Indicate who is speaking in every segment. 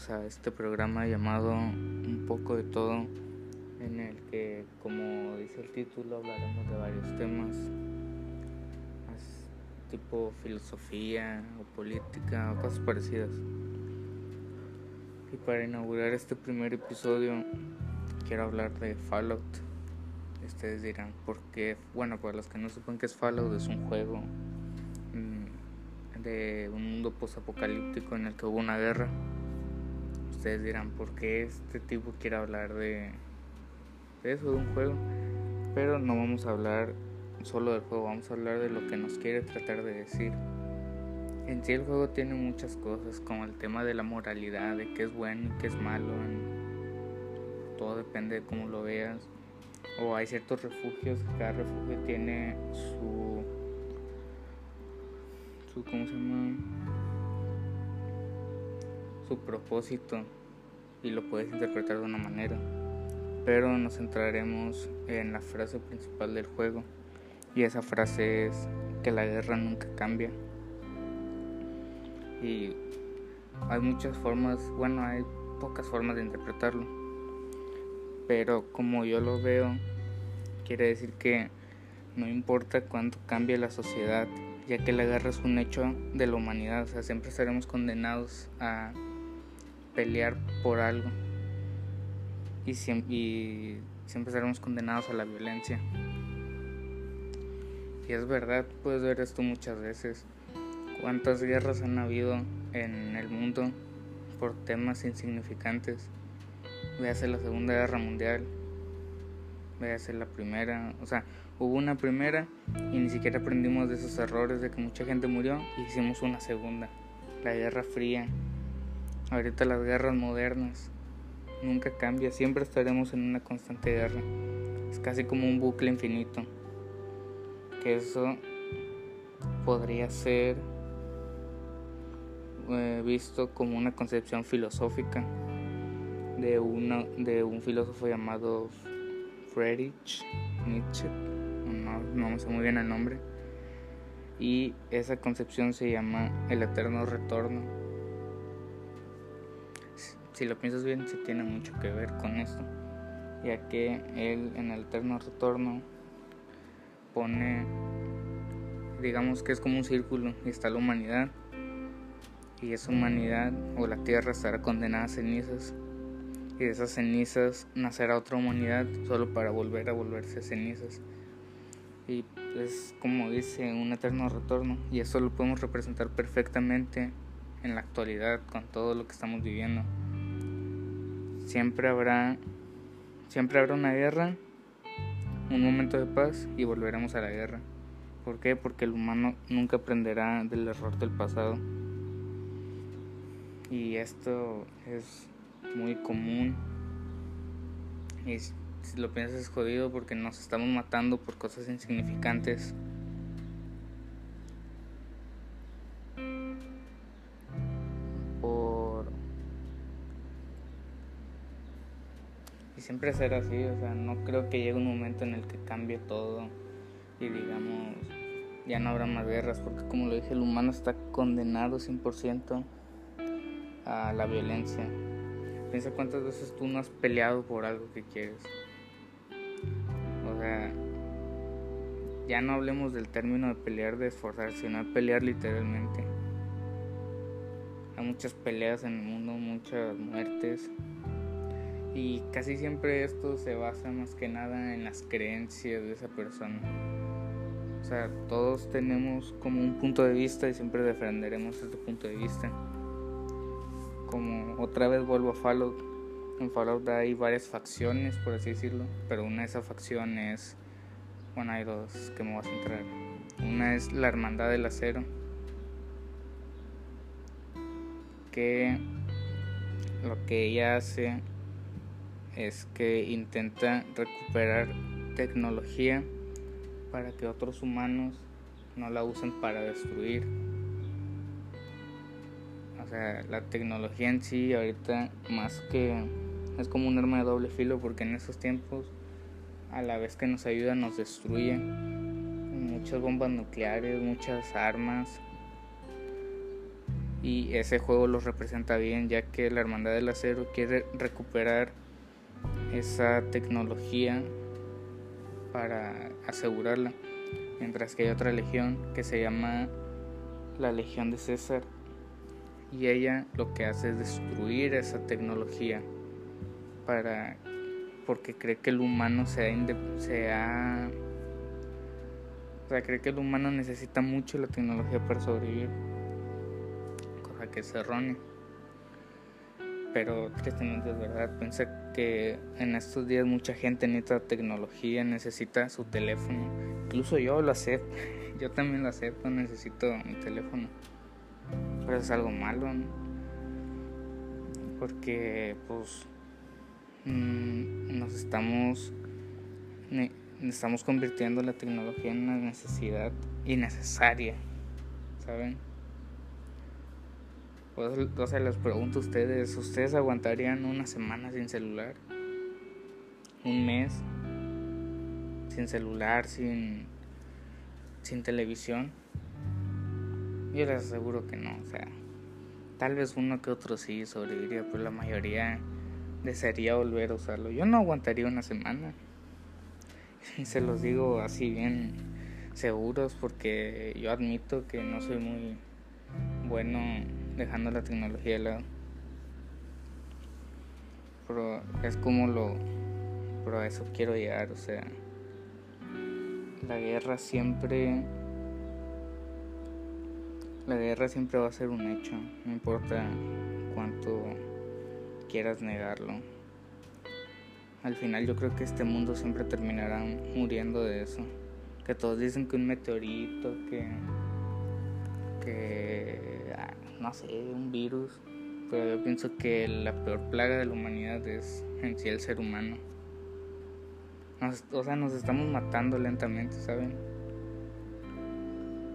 Speaker 1: bienvenidos a este programa llamado Un poco de todo, en el que, como dice el título, hablaremos de varios temas, tipo filosofía o política o cosas parecidas. Y para inaugurar este primer episodio, quiero hablar de Fallout. Ustedes dirán, ¿por qué? Bueno, para los que no sepan qué es Fallout, es un juego mm, de un mundo post-apocalíptico en el que hubo una guerra ustedes dirán, ¿por qué este tipo quiere hablar de, eso, de un juego? Pero no vamos a hablar solo del juego, vamos a hablar de lo que nos quiere tratar de decir. En sí el juego tiene muchas cosas, como el tema de la moralidad, de qué es bueno y qué es malo. Todo depende de cómo lo veas. O hay ciertos refugios, cada refugio tiene su... su ¿Cómo se llama? Su propósito y lo puedes interpretar de una manera. Pero nos centraremos en la frase principal del juego y esa frase es que la guerra nunca cambia. Y hay muchas formas, bueno, hay pocas formas de interpretarlo. Pero como yo lo veo, quiere decir que no importa cuánto cambie la sociedad, ya que la guerra es un hecho de la humanidad, o sea, siempre estaremos condenados a pelear por algo y siempre, y siempre seremos condenados a la violencia. Y es verdad, puedes ver esto muchas veces. ¿Cuántas guerras han habido en el mundo por temas insignificantes? Véase la Segunda Guerra Mundial, véase la Primera, o sea, hubo una primera y ni siquiera aprendimos de esos errores de que mucha gente murió y hicimos una segunda. La Guerra Fría, Ahorita las guerras modernas nunca cambia, siempre estaremos en una constante guerra. Es casi como un bucle infinito. Que eso podría ser eh, visto como una concepción filosófica de, uno, de un filósofo llamado Friedrich Nietzsche. No, no me sé muy bien el nombre. Y esa concepción se llama el eterno retorno si lo piensas bien, sí tiene mucho que ver con esto, ya que él en el eterno retorno pone, digamos que es como un círculo, y está la humanidad, y esa humanidad o la tierra estará condenada a cenizas, y de esas cenizas nacerá otra humanidad solo para volver a volverse cenizas. Y es como dice un eterno retorno, y eso lo podemos representar perfectamente en la actualidad con todo lo que estamos viviendo siempre habrá siempre habrá una guerra, un momento de paz y volveremos a la guerra. ¿Por qué? Porque el humano nunca aprenderá del error del pasado. Y esto es muy común. Y si lo piensas es jodido porque nos estamos matando por cosas insignificantes. Siempre será así, o sea, no creo que llegue un momento en el que cambie todo y digamos, ya no habrá más guerras, porque como lo dije, el humano está condenado 100% a la violencia. Piensa cuántas veces tú no has peleado por algo que quieres. O sea, ya no hablemos del término de pelear, de esforzarse, sino de pelear literalmente. Hay muchas peleas en el mundo, muchas muertes, y casi siempre esto se basa más que nada en las creencias de esa persona. O sea, todos tenemos como un punto de vista y siempre defenderemos este punto de vista. Como otra vez vuelvo a Fallout. En Fallout hay varias facciones, por así decirlo. Pero una de esas facciones, bueno, hay dos que me voy a centrar. Una es la Hermandad del Acero. Que lo que ella hace es que intenta recuperar tecnología para que otros humanos no la usen para destruir. O sea, la tecnología en sí ahorita más que es como un arma de doble filo porque en esos tiempos a la vez que nos ayuda nos destruye. Muchas bombas nucleares, muchas armas. y ese juego los representa bien ya que la Hermandad del Acero quiere recuperar esa tecnología para asegurarla mientras que hay otra legión que se llama la Legión de César y ella lo que hace es destruir esa tecnología para porque cree que el humano sea, sea o sea, cree que el humano necesita mucho la tecnología para sobrevivir cosa que es errónea. Pero tristemente es verdad piensa en estos días mucha gente necesita tecnología necesita su teléfono. Incluso yo lo acepto yo también lo acepto necesito mi teléfono. Pero es algo malo porque pues mm, nos estamos estamos convirtiendo la tecnología en una necesidad innecesaria saben o sea les pregunto a ustedes ustedes aguantarían una semana sin celular un mes sin celular sin sin televisión yo les aseguro que no, o sea, tal vez uno que otro sí sobreviviría, pero la mayoría desearía volver a usarlo. Yo no aguantaría una semana. Y se los digo así bien seguros porque yo admito que no soy muy bueno dejando la tecnología de lado. Pero es como lo... Pero a eso quiero llegar, o sea... La guerra siempre la guerra siempre va a ser un hecho, no importa cuánto quieras negarlo. Al final yo creo que este mundo siempre terminará muriendo de eso. Que todos dicen que un meteorito, que, que no sé, un virus. Pero yo pienso que la peor plaga de la humanidad es en sí el ser humano. o sea, nos estamos matando lentamente, ¿saben?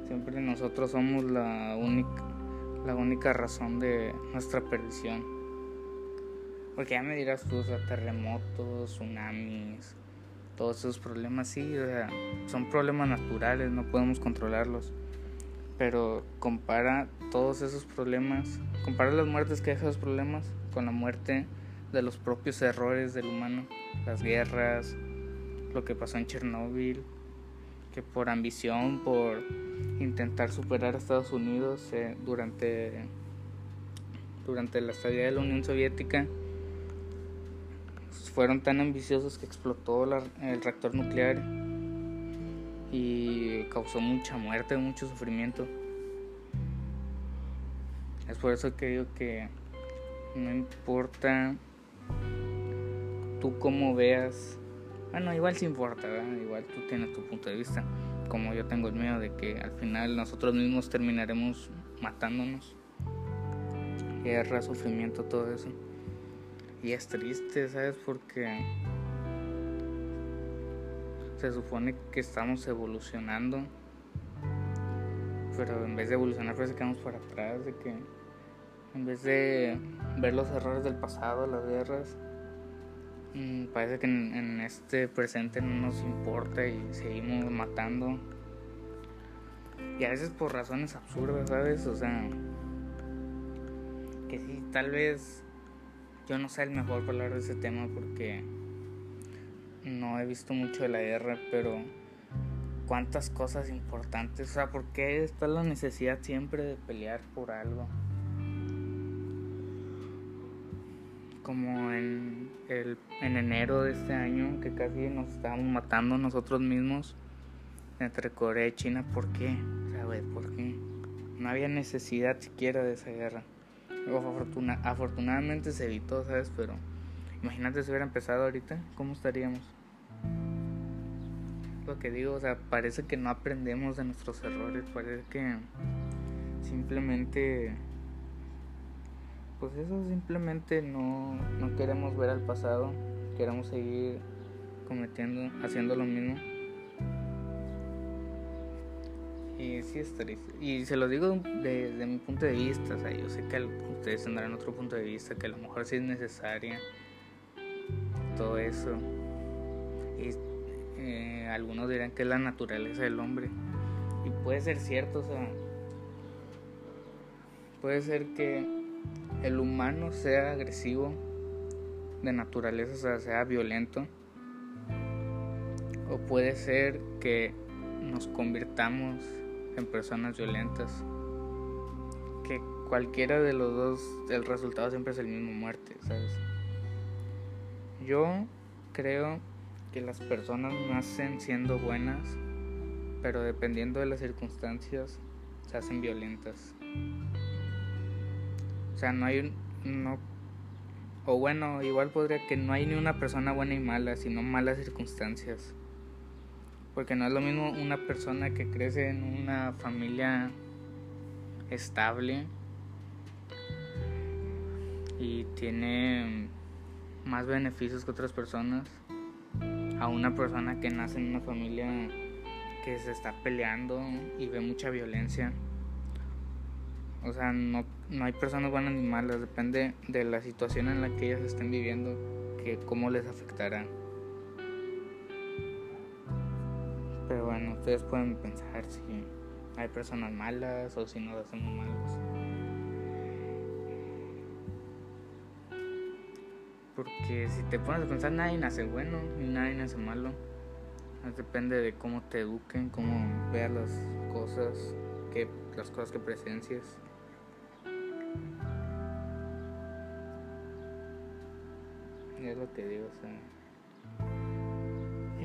Speaker 1: Siempre nosotros somos la única, la única razón de nuestra perdición. Porque ya me dirás tú, terremotos, tsunamis, todos esos problemas, sí, o sea, son problemas naturales, no podemos controlarlos. Pero compara todos esos problemas, compara las muertes que dejan esos problemas con la muerte de los propios errores del humano, las guerras, lo que pasó en Chernóbil, que por ambición, por intentar superar a Estados Unidos eh, durante, durante la estadía de la Unión Soviética, fueron tan ambiciosos que explotó el reactor nuclear y causó mucha muerte, mucho sufrimiento. Es por eso que digo que no importa tú cómo veas bueno, igual sí importa, Igual tú tienes tu punto de vista, como yo tengo el miedo de que al final nosotros mismos terminaremos matándonos. Guerra, sufrimiento, todo eso. Y es triste, ¿sabes? Porque se supone que estamos evolucionando, pero en vez de evolucionar parece que vamos para atrás, de que en vez de ver los errores del pasado, las guerras, Mm, parece que en, este presente no nos importa y seguimos matando. Y a veces por razones absurdas, ¿sabes? O sea, que sí, tal vez yo no sea el mejor para hablar de ese tema porque no he visto mucho de la guerra, pero cuántas cosas importantes, o sea, ¿por qué está la necesidad siempre de pelear por algo? como en, el, en enero de este año, que casi nos estábamos matando nosotros mismos entre Corea y China. ¿Por qué? ¿Sabes por qué? No había necesidad siquiera de esa guerra. afortunadamente se evitó, ¿sabes? Pero imagínate si hubiera empezado ahorita, ¿cómo estaríamos? Lo que digo, o sea, parece que no aprendemos de nuestros errores, parece que simplemente pues eso simplemente no, no queremos ver al pasado, queremos seguir cometiendo, haciendo lo mismo. Y sí es triste. Y se lo digo desde mi punto de vista, o sea, yo sé que ustedes tendrán otro punto de vista, que a lo mejor sí es necesaria todo eso. Y eh, algunos dirán que es la naturaleza del hombre. Y puede ser cierto, o sea, puede ser que el humano sea agresivo de naturaleza, o sea, sea violento. O puede ser que nos convirtamos en personas violentas. Que cualquiera de los dos, el resultado siempre es el mismo muerte, ¿sabes? Yo creo que las personas nacen siendo buenas, pero dependiendo de las circunstancias se hacen violentas. O sea, no hay no o bueno, igual podría que no hay ni una persona buena y mala, sino malas circunstancias. Porque no es lo mismo una persona que crece en una familia estable y tiene más beneficios que otras personas a una persona que nace en una familia que se está peleando y ve mucha violencia. O sea, no, no hay personas buenas ni malas, depende de la situación en la que ellas estén viviendo, que cómo les afectará. Pero bueno, ustedes pueden pensar si hay personas malas o si no hacemos malos. Porque si te pones a pensar, nadie nace bueno ni nadie nace malo. Depende de cómo te eduquen, cómo veas las cosas, que, las cosas que presencias. es lo que digo, o sea.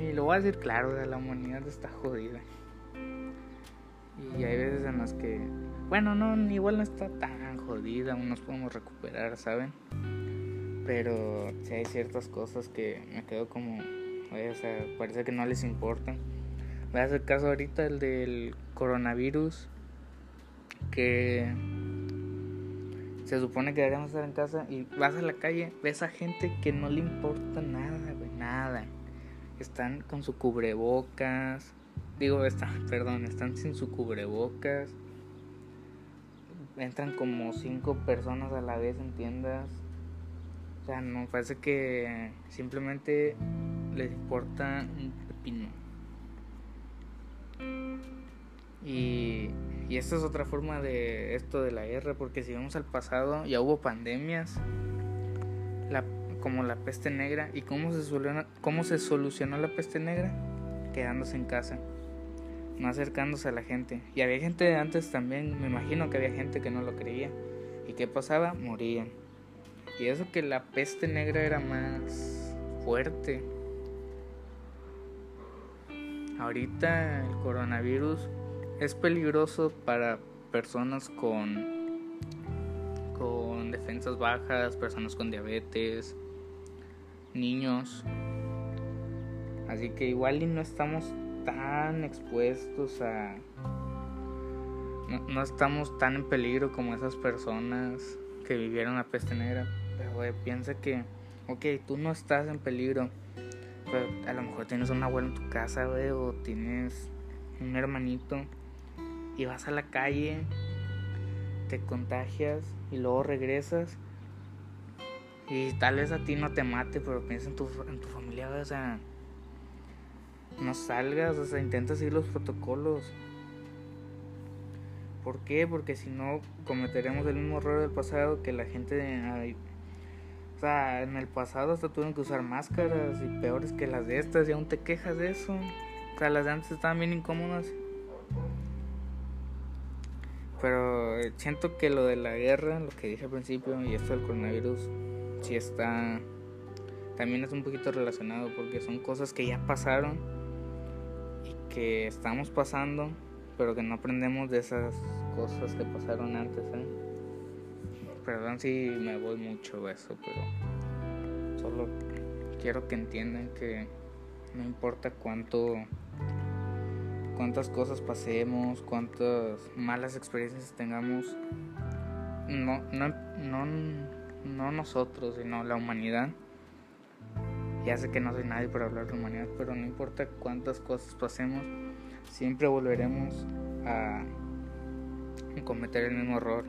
Speaker 1: Y lo voy a decir claro, la humanidad está jodida. Y hay veces en las que, bueno, no, igual no está tan jodida, aún nos podemos recuperar, ¿saben? Pero si hay ciertas cosas que me quedo como, o sea, parece que no les importan. Voy a hacer caso ahorita el del coronavirus, que se supone que deberíamos estar en casa y vas a la calle, ves a gente que no le importa nada, güey, nada. Están con su cubrebocas, digo, están, perdón, están sin su cubrebocas. Entran como cinco personas a la vez en tiendas. O sea, no parece que simplemente les importa un pepino. Y y esta es otra forma de esto de la guerra, porque si vamos al pasado, ya hubo pandemias, la, como la peste negra. ¿Y cómo se, solucionó, cómo se solucionó la peste negra? Quedándose en casa, no acercándose a la gente. Y había gente de antes también, me imagino que había gente que no lo creía. ¿Y qué pasaba? Morían. Y eso que la peste negra era más fuerte. Ahorita el coronavirus es peligroso para personas con con defensas bajas, personas con diabetes, niños. Así que igual y no estamos tan expuestos a no, estamos tan en peligro como esas personas que vivieron la peste negra. Piensa que, ok, tú no estás en peligro. Pero a lo mejor tienes un abuelo en tu casa, o tienes un hermanito y vas a la calle, te contagias y luego regresas y tal vez a ti no te mate, pero piensa en tu, en tu familia, o sea, no salgas, o sea, intenta seguir los protocolos. ¿Por qué? Porque si no cometeremos el mismo error del pasado que la gente... sea, en el pasado hasta tuvieron que usar máscaras y peores que las de estas y aún te quejas de eso. O sea, las de antes estaban bien incómodas. Pero eh, siento que lo de la guerra, lo que dije al principio, y esto del coronavirus, sí está. También es un poquito relacionado porque son cosas que ya pasaron y que estamos pasando, pero que no aprendemos de esas cosas que pasaron antes. ¿eh? Perdón si me voy mucho eso, pero solo quiero que entiendan que no importa cuánto cuántas cosas pasemos, cuántas malas experiencias tengamos, no, no, no, no nosotros, sino la humanidad. Ya sé que no soy nadie para hablar de humanidad, pero no importa cuántas cosas pasemos, siempre volveremos a cometer el mismo error,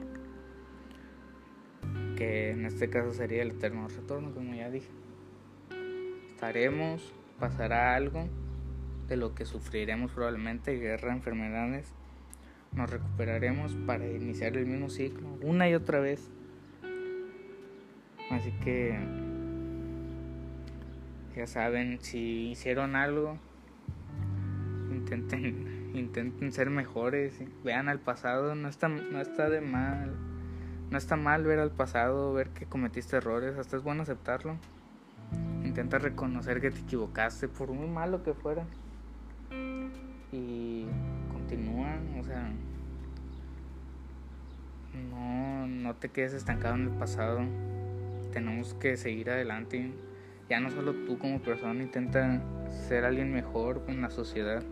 Speaker 1: que en este caso sería el eterno retorno, como ya dije. Estaremos, pasará algo de lo que sufriremos probablemente, guerra, enfermedades, nos recuperaremos para iniciar el mismo ciclo una y otra vez. Así que ya saben, si hicieron algo, intenten, intenten ser mejores, vean al pasado, no está, no está de mal, no está mal ver al pasado, ver que cometiste errores, hasta es bueno aceptarlo. Intenta reconocer que te equivocaste, por muy malo que fuera. Y continúa, o sea, no, no te quedes estancado en el pasado. Tenemos que seguir adelante. Ya no solo tú como persona, intenta ser alguien mejor en la sociedad.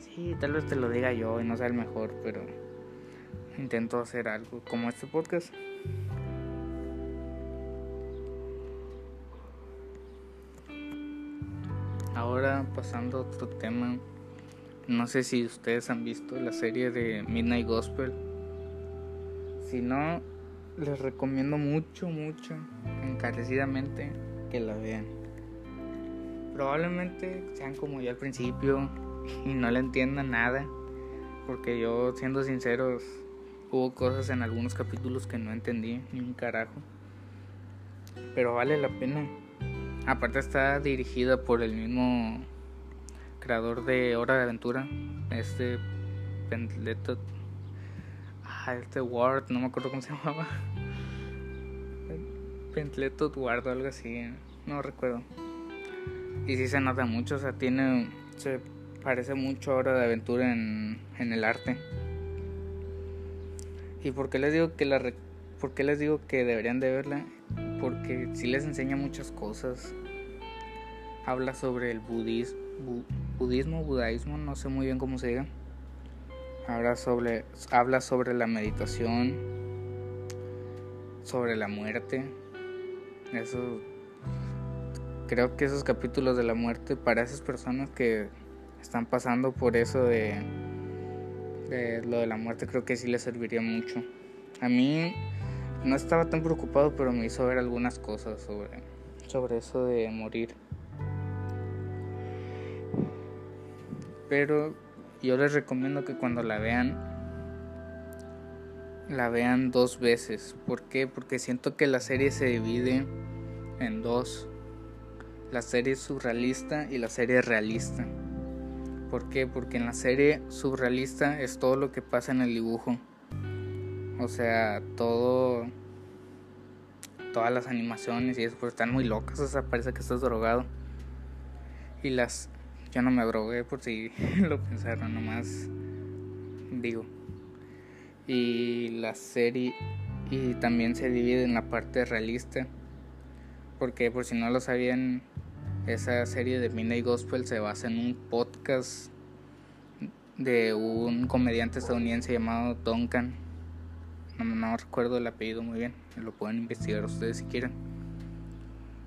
Speaker 1: Sí, tal vez te lo diga yo y no sea el mejor, pero intento hacer algo como este podcast. Ahora pasando a otro tema, no sé si ustedes han visto la serie de Midnight Gospel. Si no, les recomiendo mucho, mucho, encarecidamente que la vean. Probablemente sean como yo al principio y no le entiendan nada, porque yo, siendo sinceros, hubo cosas en algunos capítulos que no entendí ni un carajo. Pero vale la pena. Aparte está dirigida por el mismo creador de Hora de Aventura, este ah, este Ward, no me acuerdo cómo se llamaba. Pentletot Ward o algo así, no recuerdo. Y sí se nota mucho, o sea, tiene, se parece mucho a Hora de Aventura en, en el arte. ¿Y por qué les digo que la por qué les digo que deberían de verla? porque sí les enseña muchas cosas. Habla sobre el budismo, budismo, budaísmo, no sé muy bien cómo se diga. Habla sobre, habla sobre la meditación, sobre la muerte. Eso, creo que esos capítulos de la muerte para esas personas que están pasando por eso de, de lo de la muerte, creo que sí les serviría mucho. A mí no estaba tan preocupado, pero me hizo ver algunas cosas sobre, sobre eso de morir. Pero yo les recomiendo que cuando la vean, la vean dos veces. ¿Por qué? Porque siento que la serie se divide en dos. La serie surrealista y la serie realista. ¿Por qué? Porque en la serie surrealista es todo lo que pasa en el dibujo o sea, todo. Todas las animaciones y eso, pues están muy locas. O sea, parece que estás drogado. Y las. Yo no me drogué por si lo pensaron, nomás. Digo. Y la serie. Y también se divide en la parte realista. Porque por si no lo sabían, esa serie de Midnight Gospel se basa en un de un comediante estadounidense llamado Duncan no, recuerdo el apellido muy bien, lo pueden investigar ustedes si quieren.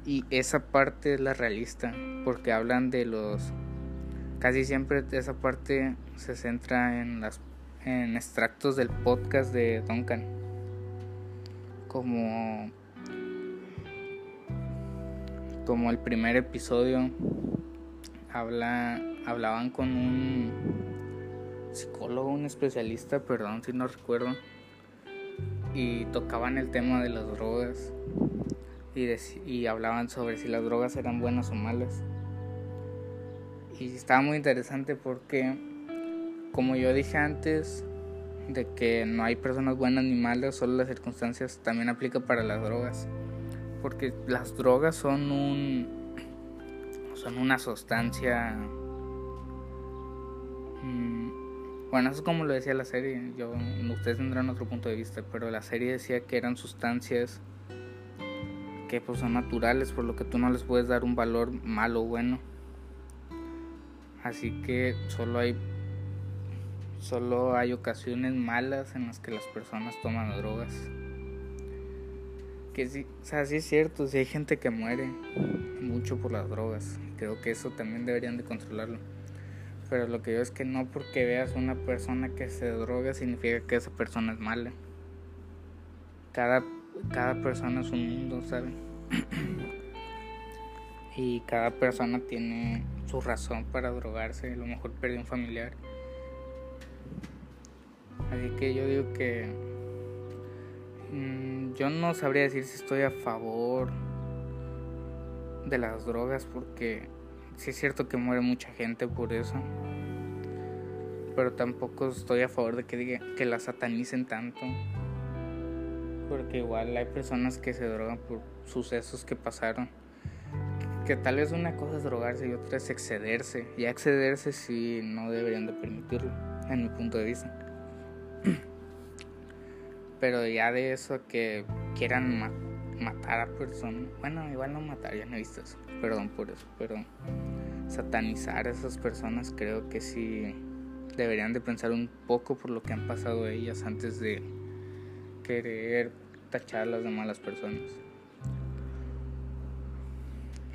Speaker 1: Y esa parte es la realista, porque hablan de los... Casi siempre esa parte se centra en, las, en extractos del podcast de Duncan. Como... Como el primer episodio habla, hablaban con un psicólogo, un especialista, perdón si no recuerdo y tocaban el tema de las drogas y, hablaban sobre si las drogas eran buenas o malas. Y estaba muy interesante porque, como yo dije antes, de que no hay personas buenas ni malas, solo las circunstancias también aplica para las drogas. Porque las drogas son un son una sustancia Bueno, eso es como lo decía la serie. Yo, ustedes tendrán otro punto de vista, pero la serie decía que eran sustancias que pues son naturales, por lo que tú no les puedes dar un valor malo o bueno. Así que solo hay solo hay ocasiones malas en las que las personas toman drogas. Que sí, o sea, sí es cierto, sí hay gente que muere mucho por las drogas. Creo que eso también deberían de controlarlo. Pero lo que yo es que no porque veas una persona que se droga significa que esa persona es mala. Cada, cada persona es un mundo, ¿saben? y cada persona tiene su razón para drogarse. A lo mejor perdió un familiar. Así que yo digo que mm, yo no sabría decir si estoy a favor de las drogas porque sí es cierto que muere mucha gente por eso. Pero tampoco estoy a favor de que diga que la satanicen tanto. Porque igual hay personas que se drogan por sucesos que pasaron. Que tal vez una cosa es drogarse y otra es excederse. Y excederse sí no deberían de permitirlo, en mi punto de vista. Pero ya de eso que quieran matar a personas. Bueno, igual no matar, ya no he visto eso. Perdón por eso. Pero satanizar a esas personas creo que sí deberían de pensar un poco por lo que han pasado ellas antes de querer tacharlas de malas personas.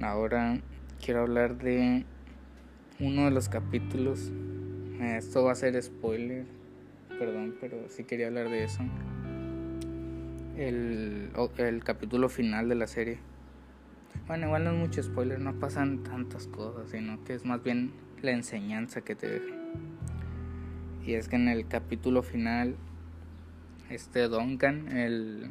Speaker 1: Ahora quiero hablar de uno de los capítulos. Esto va a ser spoiler, perdón, pero sí quería hablar de eso. El, el capítulo final de la serie. Bueno, igual no es mucho spoiler, no pasan tantas cosas, sino que es más bien la enseñanza que te deja. Y es que en el capítulo final este Duncan, el,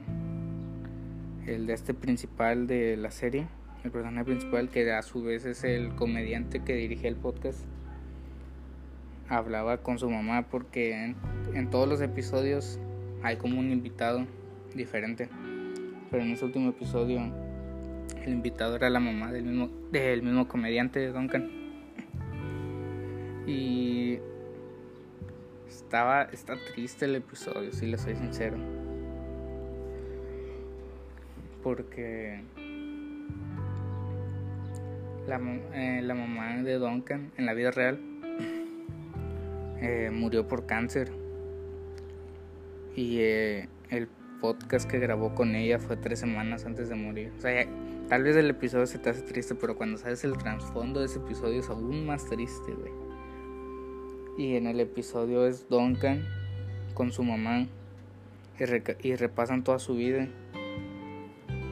Speaker 1: el de este principal de la serie, el personaje principal que a su vez es el comediante que dirige el podcast, hablaba con su mamá porque en, todos los episodios hay como un invitado diferente. Pero en ese último episodio el invitado era la mamá del mismo, del mismo comediante de Duncan. Y estaba, está triste el episodio, si le soy sincero. Porque la, eh, la mamá de Duncan en la vida real eh, murió por cáncer. Y eh, el podcast que grabó con ella fue tres semanas antes de morir. O sea, tal vez el episodio se te hace triste, pero cuando sabes el trasfondo de ese episodio es aún más triste, güey. Y en el episodio es Duncan con su mamá y, repasan toda su vida.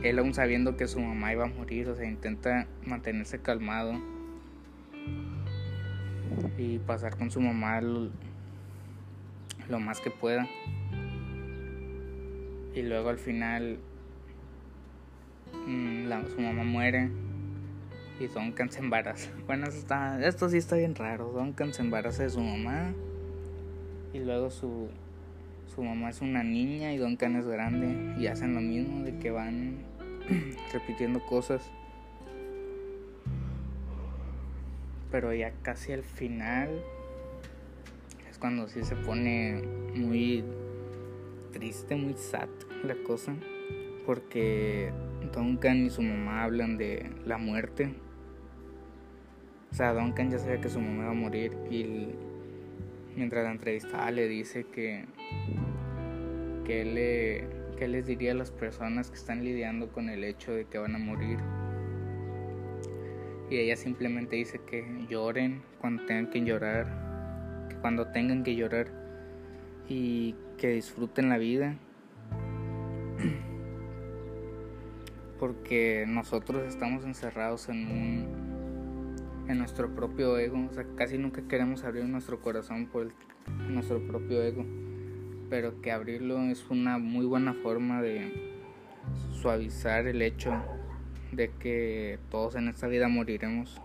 Speaker 1: Él aún sabiendo que su mamá iba a morir, o sea, intenta mantenerse calmado y pasar con su mamá lo, más que pueda. Y luego al final mm, su mamá muere y Duncan se embaraza. Bueno, está, esto sí está bien raro. Duncan se embaraza de su mamá y luego su, su mamá es una niña y Duncan es grande y hacen lo mismo de que van repitiendo cosas. Pero ya casi al final es cuando sí se pone muy triste, muy sad la cosa. Porque Duncan y su mamá hablan de la muerte o sea, Duncan ya sabía que su mamá iba a morir y mientras la entrevistaba le dice que, que, le, les diría a las personas que están lidiando con el hecho de que van a morir. Y ella simplemente dice que lloren cuando tengan que llorar, que cuando tengan que llorar y que disfruten la vida. Porque nosotros estamos encerrados en un en nuestro propio ego. O sea, casi nunca queremos abrir nuestro corazón por nuestro propio ego. Pero que abrirlo es una muy buena forma de suavizar el hecho de que todos en esta vida moriremos.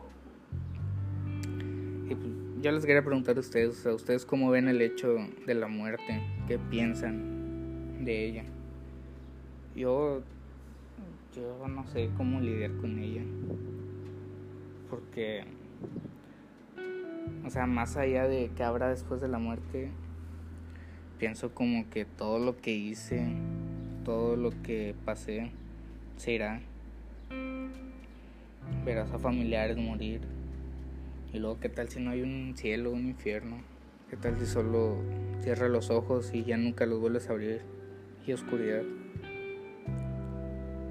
Speaker 1: Y pues, yo les quería preguntar a ustedes, a ustedes cómo ven el hecho de la muerte, qué piensan de ella. Yo, yo no sé cómo lidiar con ella porque, o sea, más allá de que habrá después de la muerte, pienso como que todo lo que hice, todo lo que pasé, se irá. Verás a familiares morir. Y luego, ¿qué tal si no hay un cielo, un infierno? ¿Qué tal si solo cierras los ojos y ya nunca los vuelves a abrir? Y oscuridad.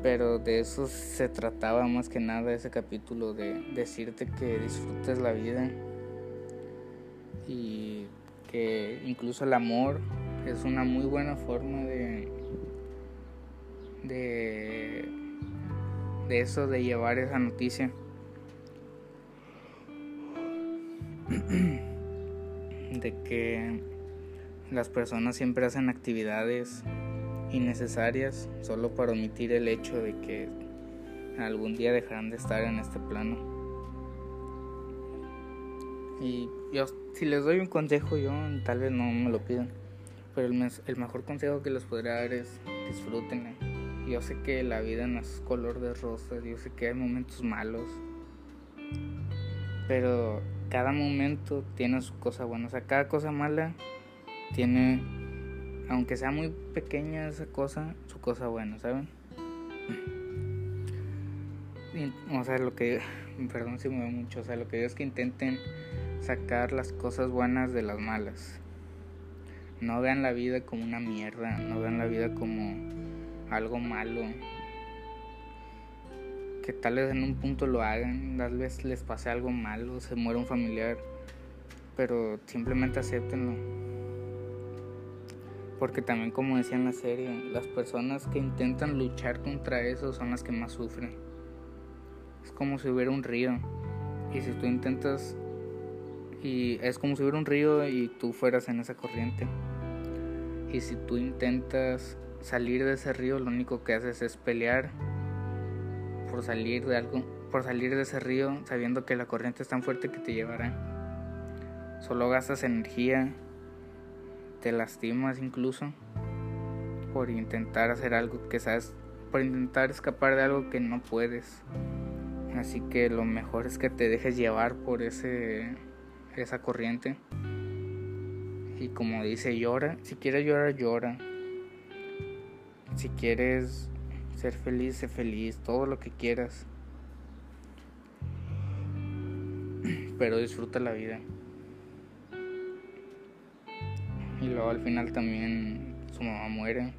Speaker 1: Pero de eso se trataba más que nada ese capítulo, de decirte que disfrutes la vida y que incluso el amor es una muy buena forma de, de, de eso, de llevar esa noticia. de que las personas siempre hacen actividades innecesarias solo para omitir el hecho de que algún día dejarán de estar en este plano. Y yo, si les doy un consejo, yo tal vez no me lo pidan, pero el, el mejor consejo que les podría dar es disfrútenla. Yo sé que la vida no es color de rosa, yo sé que hay momentos malos, pero cada momento tiene su cosa buena, o sea, cada cosa mala tiene, aunque sea muy pequeña esa cosa, su cosa buena, ¿saben? o sea, lo que, perdón si me veo mucho, o sea, lo que digo es que intenten sacar las cosas buenas de las malas. No vean la vida como una mierda, no vean la vida como algo malo. Que tal vez en un punto lo hagan, tal vez les pase algo malo, se muera un familiar, pero simplemente acéptenlo. Porque también como decía en la serie, las personas que intentan luchar contra eso son las que más sufren. Es como si hubiera un río. Y si tú intentas... Y es como si hubiera un río y tú fueras en esa corriente. Y si tú intentas salir de ese río, lo único que haces es pelear por salir de algo, por salir de ese río, sabiendo que la corriente es tan fuerte que te llevará. Solo gastas energía te lastimas incluso por intentar hacer algo que sabes, por intentar escapar de algo que no puedes. Así que lo mejor es que te dejes llevar por ese esa corriente. Y como dice, llora, si quieres llorar, llora. Si quieres ser feliz, sé feliz, todo lo que quieras. Pero disfruta la vida. Y luego al final también su mamá muere.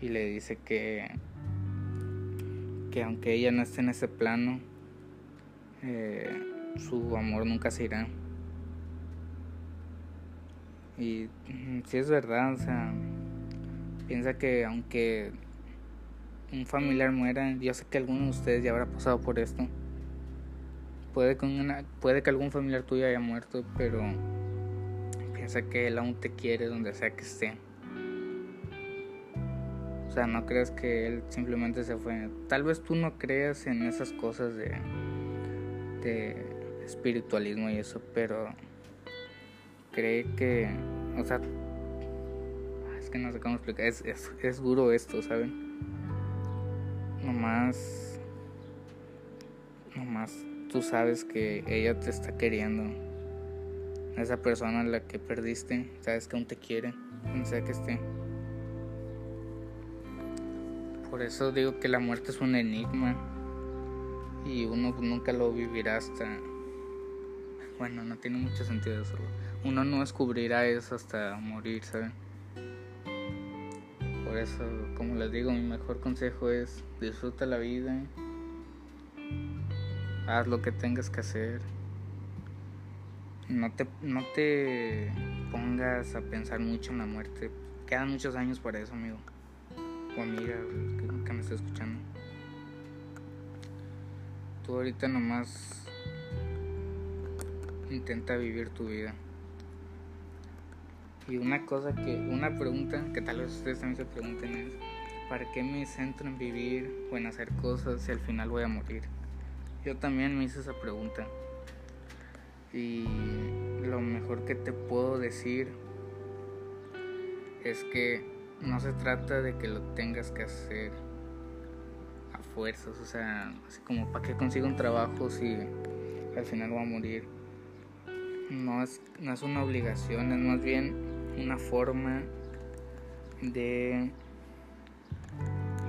Speaker 1: Y le dice que que aunque ella no esté en ese plano eh, su amor nunca se irá. Y si es verdad o sea piensa que aunque un familiar muera yo sé que alguno de ustedes ya habrá pasado por esto. Puede que puede que algún familiar tuyo haya muerto pero Piensa que Él aún te quiere donde sea que esté. O sea, no creas que Él simplemente se fue. Tal vez tú no creas en esas cosas de, de espiritualismo y eso, pero cree que, o sea, es que no sé cómo explicar, es, es duro esto, ¿saben? Nomás, nomás tú sabes que ella te está queriendo esa persona a la que perdiste, sabes que aún te quiere, donde sea que esté. Por eso digo que la muerte es un enigma y uno nunca lo vivirá hasta... Bueno, no tiene mucho sentido eso. Uno no descubrirá eso hasta morir, ¿saben? Por eso, como les digo, mi mejor consejo es disfruta la vida, haz lo que tengas que hacer no te, no te pongas a pensar mucho en la muerte. Quedan muchos años para eso, amigo. O amiga que, que me está escuchando. Tú ahorita nomás intenta vivir tu vida. Y una cosa que, una pregunta que tal vez ustedes también se pregunten es, ¿para qué me centro en vivir o en hacer cosas si al final voy a morir? Yo también me hice esa pregunta. Y lo mejor que te puedo decir es que no se trata de que lo tengas que hacer a fuerzas, o sea, así como para que consiga un trabajo si al final va a morir. No es, no es una obligación, es más bien una forma de,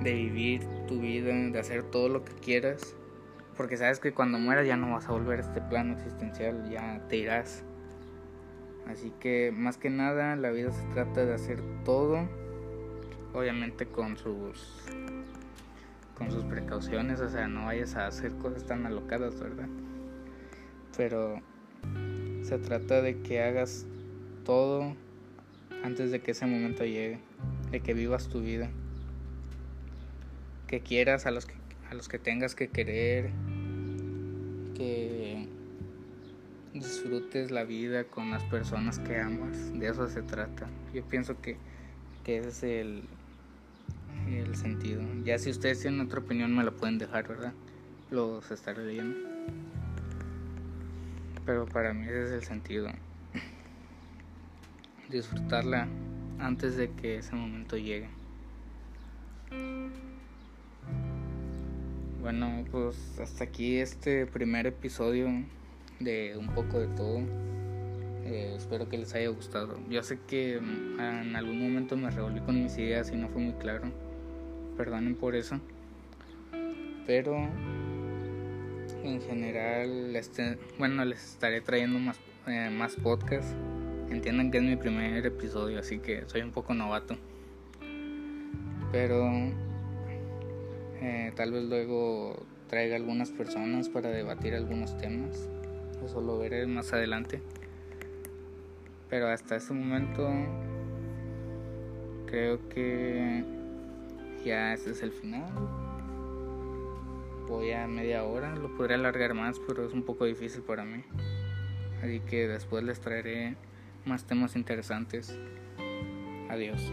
Speaker 1: de vivir tu vida, de hacer todo lo que quieras porque sabes que cuando mueras ya no vas a volver a este plano existencial, ya te irás. Así que más que nada la vida se trata de hacer todo, obviamente con sus con sus precauciones, o sea, no vayas a hacer cosas tan alocadas, ¿verdad? Pero se trata de que hagas todo antes de que ese momento llegue, de que vivas tu vida, que quieras a los que a los que tengas que querer, que disfrutes la vida con las personas que amas. De eso se trata. Yo pienso que, que ese es el, el sentido. Ya si ustedes tienen otra opinión me la pueden dejar, ¿verdad? Los estaré leyendo. Pero para mí ese es el sentido. Disfrutarla antes de que ese momento llegue. Bueno, pues hasta aquí este primer episodio de un poco de todo. Eh, espero que les haya gustado. Yo sé que mm, en algún momento me revolví con mis ideas y no fue muy claro. Perdonen por eso. Pero en general, este, bueno, les estaré trayendo más, eh, más podcasts. Entiendan que es mi primer episodio, así que soy un poco novato. Pero eh, tal vez luego traiga algunas personas para debatir algunos temas. Eso lo veré más adelante. Pero hasta este momento creo que ya este es el final. Voy a media hora, lo podría alargar más, pero es un poco difícil para mí. Así que después les traeré más temas interesantes. Adiós.